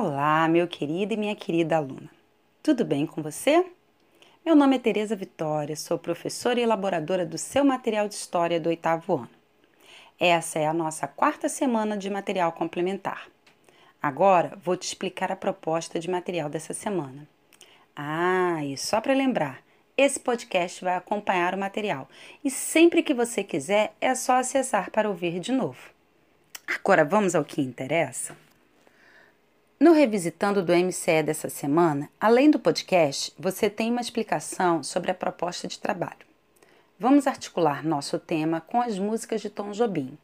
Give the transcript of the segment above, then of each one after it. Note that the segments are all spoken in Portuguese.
Olá, meu querido e minha querida aluna. Tudo bem com você? Meu nome é Tereza Vitória, sou professora e elaboradora do seu material de história do oitavo ano. Essa é a nossa quarta semana de material complementar. Agora vou te explicar a proposta de material dessa semana. Ah, e só para lembrar, esse podcast vai acompanhar o material e sempre que você quiser é só acessar para ouvir de novo. Agora vamos ao que interessa? No Revisitando do MCE dessa semana, além do podcast, você tem uma explicação sobre a proposta de trabalho. Vamos articular nosso tema com as músicas de Tom Jobim,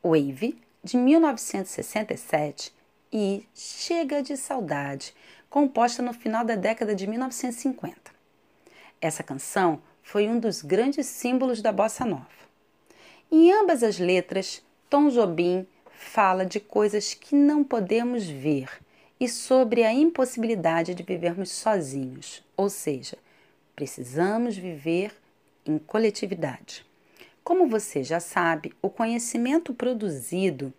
Wave, de 1967, e Chega de Saudade, composta no final da década de 1950. Essa canção foi um dos grandes símbolos da bossa nova. Em ambas as letras, Tom Jobim fala de coisas que não podemos ver e sobre a impossibilidade de vivermos sozinhos, ou seja, precisamos viver em coletividade. Como você já sabe, o conhecimento produzido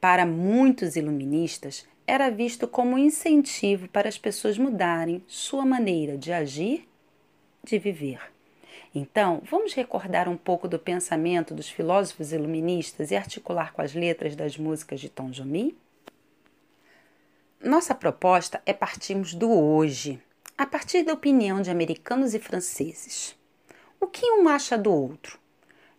para muitos iluministas era visto como um incentivo para as pessoas mudarem sua maneira de agir, de viver. Então, vamos recordar um pouco do pensamento dos filósofos iluministas e articular com as letras das músicas de Tom Jobim? Nossa proposta é partirmos do hoje, a partir da opinião de americanos e franceses. O que um acha do outro?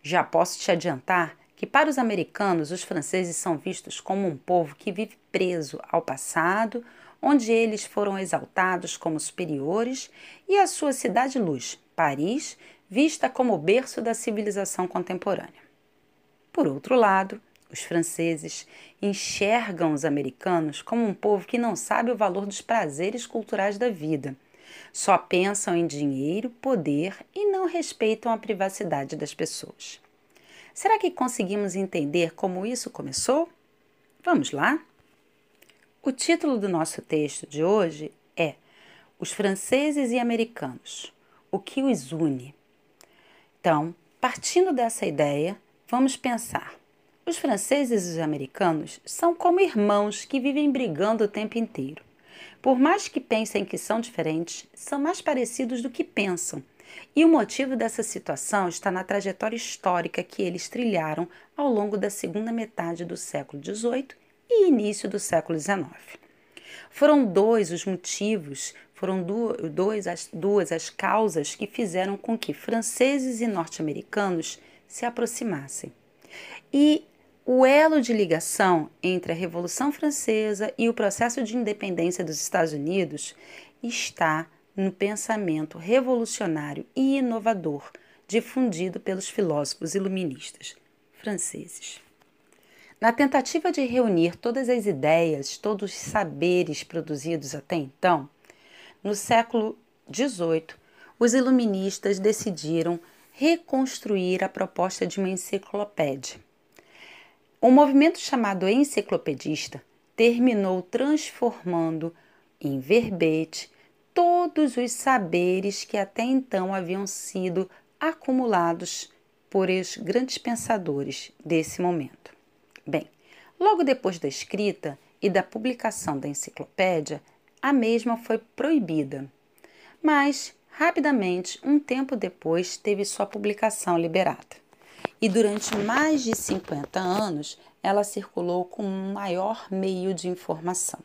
Já posso te adiantar que, para os americanos, os franceses são vistos como um povo que vive preso ao passado, onde eles foram exaltados como superiores, e a sua cidade-luz, Paris, vista como o berço da civilização contemporânea. Por outro lado, os franceses enxergam os americanos como um povo que não sabe o valor dos prazeres culturais da vida. Só pensam em dinheiro, poder e não respeitam a privacidade das pessoas. Será que conseguimos entender como isso começou? Vamos lá? O título do nosso texto de hoje é Os franceses e americanos. O que os une? Então, partindo dessa ideia, vamos pensar os franceses e os americanos são como irmãos que vivem brigando o tempo inteiro. Por mais que pensem que são diferentes, são mais parecidos do que pensam. E o motivo dessa situação está na trajetória histórica que eles trilharam ao longo da segunda metade do século XVIII e início do século XIX. Foram dois os motivos, foram dois as, duas as causas que fizeram com que franceses e norte-americanos se aproximassem. E o elo de ligação entre a Revolução Francesa e o processo de independência dos Estados Unidos está no pensamento revolucionário e inovador difundido pelos filósofos iluministas franceses. Na tentativa de reunir todas as ideias, todos os saberes produzidos até então, no século XVIII, os iluministas decidiram reconstruir a proposta de uma enciclopédia o movimento chamado enciclopedista terminou transformando em verbete todos os saberes que até então haviam sido acumulados por os grandes pensadores desse momento. Bem, logo depois da escrita e da publicação da enciclopédia, a mesma foi proibida, mas rapidamente, um tempo depois, teve sua publicação liberada. E durante mais de 50 anos ela circulou com um maior meio de informação.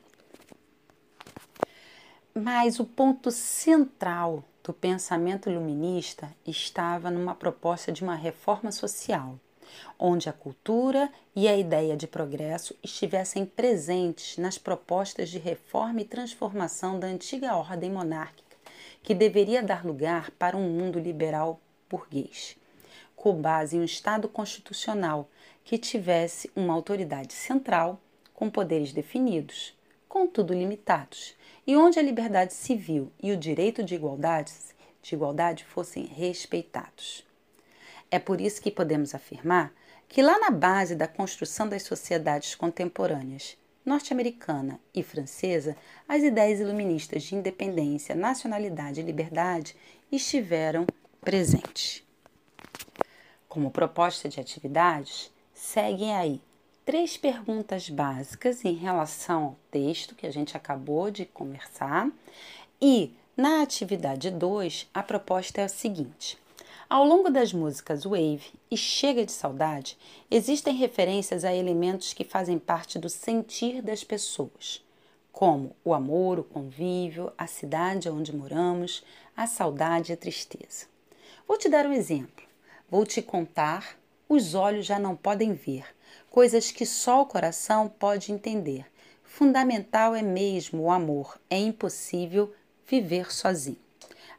Mas o ponto central do pensamento iluminista estava numa proposta de uma reforma social, onde a cultura e a ideia de progresso estivessem presentes nas propostas de reforma e transformação da antiga ordem monárquica, que deveria dar lugar para um mundo liberal burguês com base em um Estado constitucional que tivesse uma autoridade central com poderes definidos, contudo limitados, e onde a liberdade civil e o direito de igualdade, de igualdade fossem respeitados. É por isso que podemos afirmar que lá na base da construção das sociedades contemporâneas norte-americana e francesa, as ideias iluministas de independência, nacionalidade e liberdade estiveram presentes como proposta de atividades, seguem aí três perguntas básicas em relação ao texto que a gente acabou de conversar. E na atividade 2, a proposta é a seguinte: ao longo das músicas Wave e Chega de Saudade, existem referências a elementos que fazem parte do sentir das pessoas, como o amor, o convívio, a cidade onde moramos, a saudade e a tristeza. Vou te dar um exemplo. Vou te contar os olhos já não podem ver, coisas que só o coração pode entender. Fundamental é mesmo o amor, é impossível viver sozinho.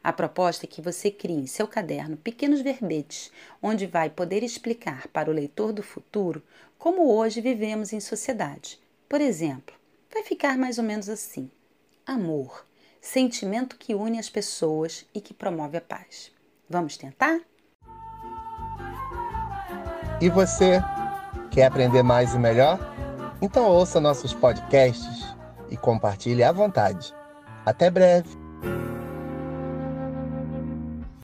A proposta é que você crie em seu caderno pequenos verbetes, onde vai poder explicar para o leitor do futuro como hoje vivemos em sociedade. Por exemplo, vai ficar mais ou menos assim: amor, sentimento que une as pessoas e que promove a paz. Vamos tentar? E você quer aprender mais e melhor? Então ouça nossos podcasts e compartilhe à vontade. Até breve!